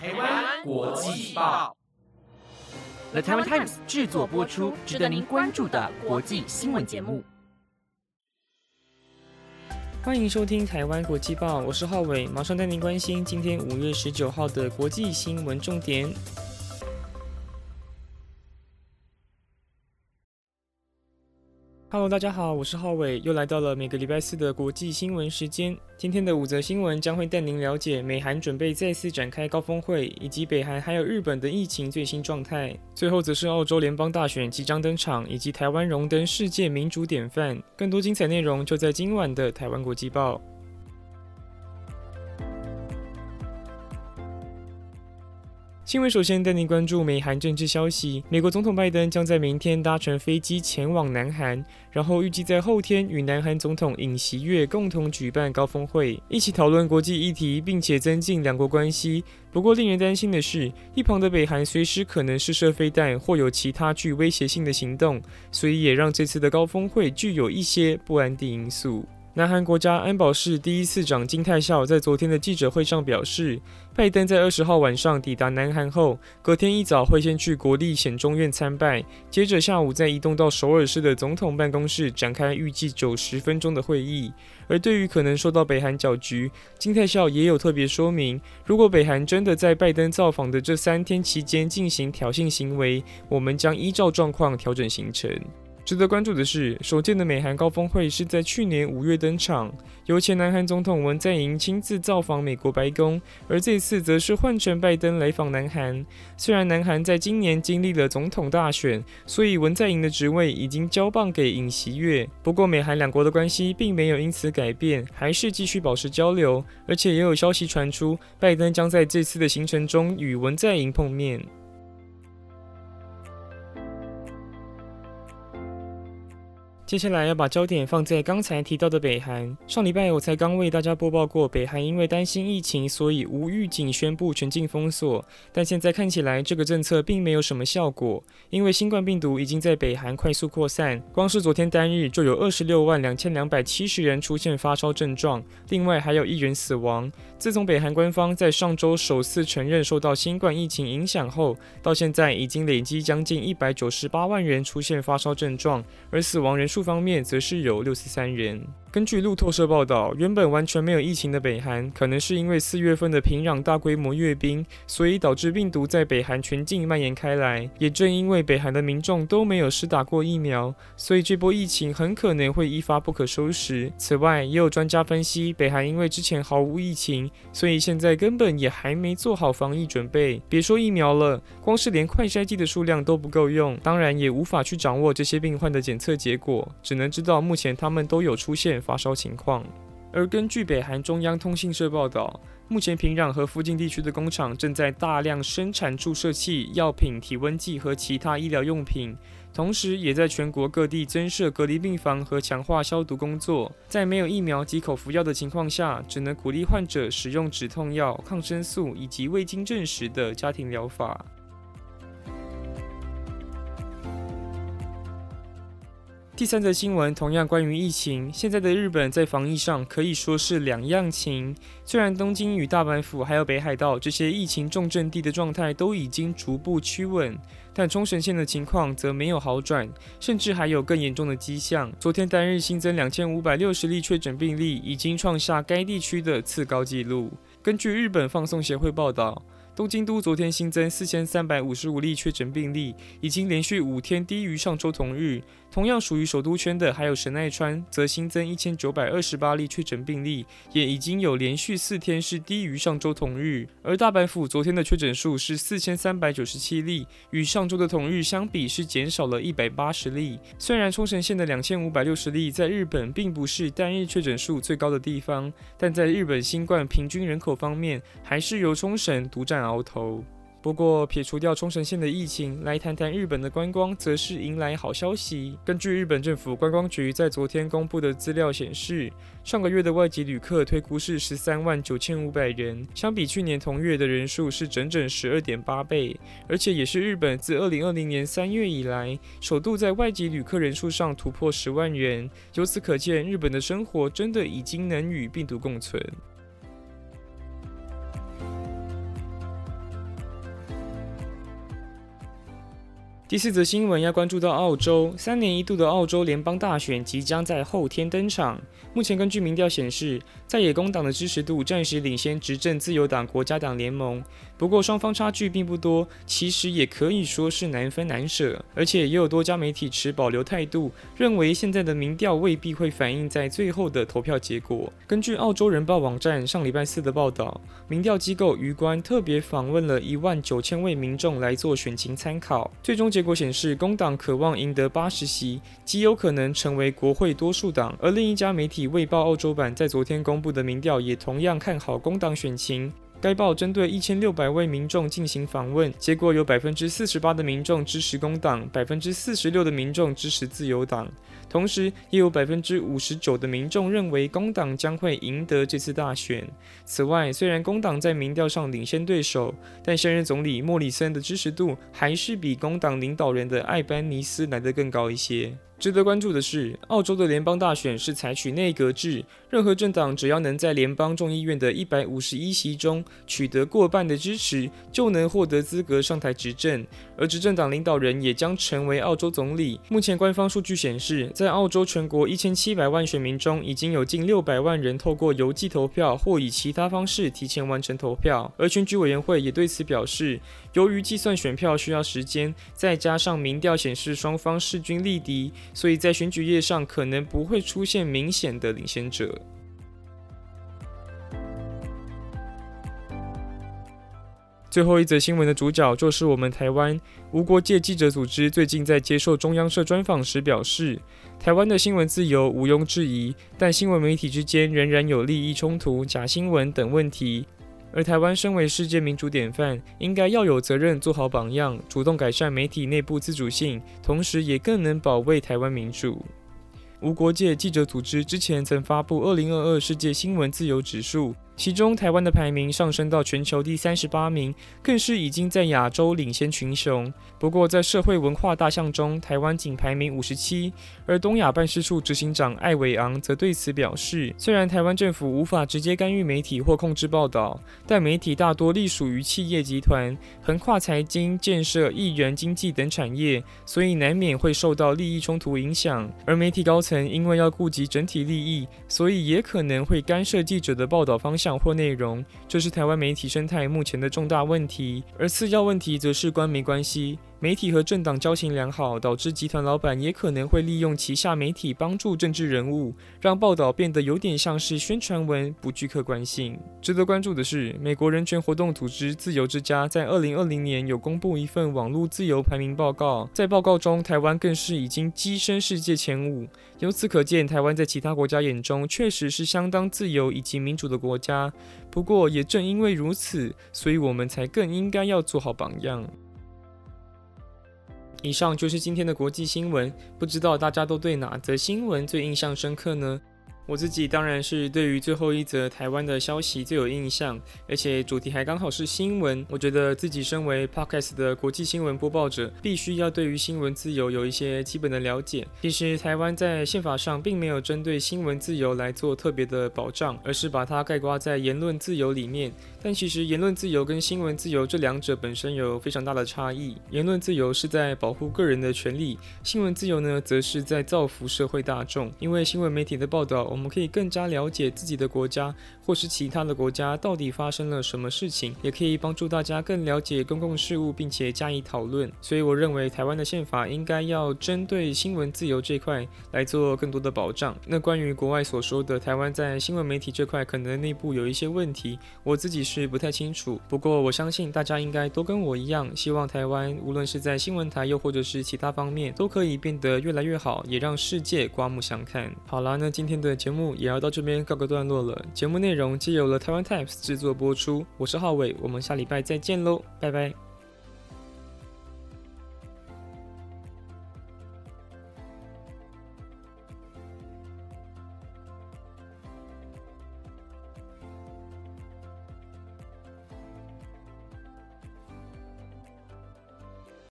台湾国际报，The Taiwan Times 制作播出，值得您关注的国际新闻节目。欢迎收听台湾国际报，我是浩伟，马上带您关心今天五月十九号的国际新闻重点。Hello，大家好，我是浩伟，又来到了每个礼拜四的国际新闻时间。今天的五则新闻将会带您了解美韩准备再次展开高峰会，以及北韩还有日本的疫情最新状态。最后则是澳洲联邦大选即将登场，以及台湾荣登世界民主典范。更多精彩内容就在今晚的台湾国际报。新闻首先带您关注美韩政治消息。美国总统拜登将在明天搭乘飞机前往南韩，然后预计在后天与南韩总统尹锡悦共同举办高峰会，一起讨论国际议题，并且增进两国关系。不过，令人担心的是，一旁的北韩随时可能试射飞弹或有其他具威胁性的行动，所以也让这次的高峰会具有一些不安定因素。南韩国家安保室第一次长金泰孝在昨天的记者会上表示，拜登在二十号晚上抵达南韩后，隔天一早会先去国立显中院参拜，接着下午再移动到首尔市的总统办公室展开预计九十分钟的会议。而对于可能受到北韩搅局，金泰孝也有特别说明，如果北韩真的在拜登造访的这三天期间进行挑衅行为，我们将依照状况调整行程。值得关注的是，首届的美韩高峰会是在去年五月登场，由前南韩总统文在寅亲自造访美国白宫，而这次则是换成拜登来访南韩。虽然南韩在今年经历了总统大选，所以文在寅的职位已经交棒给尹锡悦，不过美韩两国的关系并没有因此改变，还是继续保持交流，而且也有消息传出，拜登将在这次的行程中与文在寅碰面。接下来要把焦点放在刚才提到的北韩。上礼拜我才刚为大家播报过，北韩因为担心疫情，所以无预警宣布全境封锁。但现在看起来，这个政策并没有什么效果，因为新冠病毒已经在北韩快速扩散。光是昨天单日就有二十六万两千两百七十人出现发烧症状，另外还有一人死亡。自从北韩官方在上周首次承认受到新冠疫情影响后，到现在已经累积将近一百九十八万人出现发烧症状，而死亡人数。方面则是有六十三人。根据路透社报道，原本完全没有疫情的北韩，可能是因为四月份的平壤大规模阅兵，所以导致病毒在北韩全境蔓延开来。也正因为北韩的民众都没有施打过疫苗，所以这波疫情很可能会一发不可收拾。此外，也有专家分析，北韩因为之前毫无疫情，所以现在根本也还没做好防疫准备。别说疫苗了，光是连快筛剂的数量都不够用，当然也无法去掌握这些病患的检测结果，只能知道目前他们都有出现。发烧情况，而根据北韩中央通信社报道，目前平壤和附近地区的工厂正在大量生产注射器、药品、体温计和其他医疗用品，同时也在全国各地增设隔离病房和强化消毒工作。在没有疫苗及口服药的情况下，只能鼓励患者使用止痛药、抗生素以及未经证实的家庭疗法。第三则新闻同样关于疫情。现在的日本在防疫上可以说是两样情。虽然东京与大阪府还有北海道这些疫情重症地的状态都已经逐步趋稳，但冲绳县的情况则没有好转，甚至还有更严重的迹象。昨天单日新增两千五百六十例确诊病例，已经创下该地区的次高纪录。根据日本放送协会报道。东京都昨天新增四千三百五十五例确诊病例，已经连续五天低于上周同日。同样属于首都圈的还有神奈川，则新增一千九百二十八例确诊病例，也已经有连续四天是低于上周同日。而大阪府昨天的确诊数是四千三百九十七例，与上周的同日相比是减少了一百八十例。虽然冲绳县的两千五百六十例在日本并不是单日确诊数最高的地方，但在日本新冠平均人口方面，还是由冲绳独占。鳌头。不过，撇除掉冲绳县的疫情，来谈谈日本的观光，则是迎来好消息。根据日本政府观光局在昨天公布的资料显示，上个月的外籍旅客推估是十三万九千五百人，相比去年同月的人数是整整十二点八倍，而且也是日本自二零二零年三月以来首度在外籍旅客人数上突破十万人。由此可见，日本的生活真的已经能与病毒共存。第四则新闻要关注到澳洲，三年一度的澳洲联邦大选即将在后天登场。目前根据民调显示，在野工党的支持度暂时领先执政自由党国家党联盟，不过双方差距并不多，其实也可以说是难分难舍。而且也有多家媒体持保留态度，认为现在的民调未必会反映在最后的投票结果。根据澳洲人报网站上礼拜四的报道，民调机构余官特别访问了一万九千位民众来做选情参考，最终。结果显示，工党渴望赢得八十席，极有可能成为国会多数党。而另一家媒体《卫报》澳洲版在昨天公布的民调也同样看好工党选情。该报针对一千六百位民众进行访问，结果有百分之四十八的民众支持工党，百分之四十六的民众支持自由党。同时，也有百分之五十九的民众认为工党将会赢得这次大选。此外，虽然工党在民调上领先对手，但现任总理莫里森的支持度还是比工党领导人的艾班尼斯来得更高一些。值得关注的是，澳洲的联邦大选是采取内阁制，任何政党只要能在联邦众议院的一百五十一席中取得过半的支持，就能获得资格上台执政。而执政党领导人也将成为澳洲总理。目前官方数据显示，在澳洲全国一千七百万选民中，已经有近六百万人透过邮寄投票或以其他方式提前完成投票。而选举委员会也对此表示，由于计算选票需要时间，再加上民调显示双方势均力敌，所以在选举页上可能不会出现明显的领先者。最后一则新闻的主角就是我们台湾无国界记者组织，最近在接受中央社专访时表示，台湾的新闻自由毋庸置疑，但新闻媒体之间仍然有利益冲突、假新闻等问题。而台湾身为世界民主典范，应该要有责任做好榜样，主动改善媒体内部自主性，同时也更能保卫台湾民主。无国界记者组织之前曾发布《二零二二世界新闻自由指数》。其中，台湾的排名上升到全球第三十八名，更是已经在亚洲领先群雄。不过，在社会文化大项中，台湾仅排名五十七。而东亚办事处执行长艾伟昂则对此表示，虽然台湾政府无法直接干预媒体或控制报道，但媒体大多隶属于企业集团，横跨财经、建设、艺人、经济等产业，所以难免会受到利益冲突影响。而媒体高层因为要顾及整体利益，所以也可能会干涉记者的报道方向。或内容，这是台湾媒体生态目前的重大问题。而次要问题则是官媒关系。媒体和政党交情良好，导致集团老板也可能会利用旗下媒体帮助政治人物，让报道变得有点像是宣传文，不具客观性。值得关注的是，美国人权活动组织自由之家在二零二零年有公布一份网络自由排名报告，在报告中，台湾更是已经跻身世界前五。由此可见，台湾在其他国家眼中确实是相当自由以及民主的国家。不过，也正因为如此，所以我们才更应该要做好榜样。以上就是今天的国际新闻，不知道大家都对哪则新闻最印象深刻呢？我自己当然是对于最后一则台湾的消息最有印象，而且主题还刚好是新闻。我觉得自己身为 podcast 的国际新闻播报者，必须要对于新闻自由有一些基本的了解。其实台湾在宪法上并没有针对新闻自由来做特别的保障，而是把它概括在言论自由里面。但其实言论自由跟新闻自由这两者本身有非常大的差异。言论自由是在保护个人的权利，新闻自由呢，则是在造福社会大众。因为新闻媒体的报道。我们可以更加了解自己的国家或是其他的国家到底发生了什么事情，也可以帮助大家更了解公共事务，并且加以讨论。所以，我认为台湾的宪法应该要针对新闻自由这块来做更多的保障。那关于国外所说的台湾在新闻媒体这块可能内部有一些问题，我自己是不太清楚。不过，我相信大家应该都跟我一样，希望台湾无论是在新闻台又或者是其他方面，都可以变得越来越好，也让世界刮目相看。好啦，那今天的。节目也要到这边告个段落了。节目内容皆由了台湾 Times 制作播出。我是浩伟，我们下礼拜再见喽，拜拜。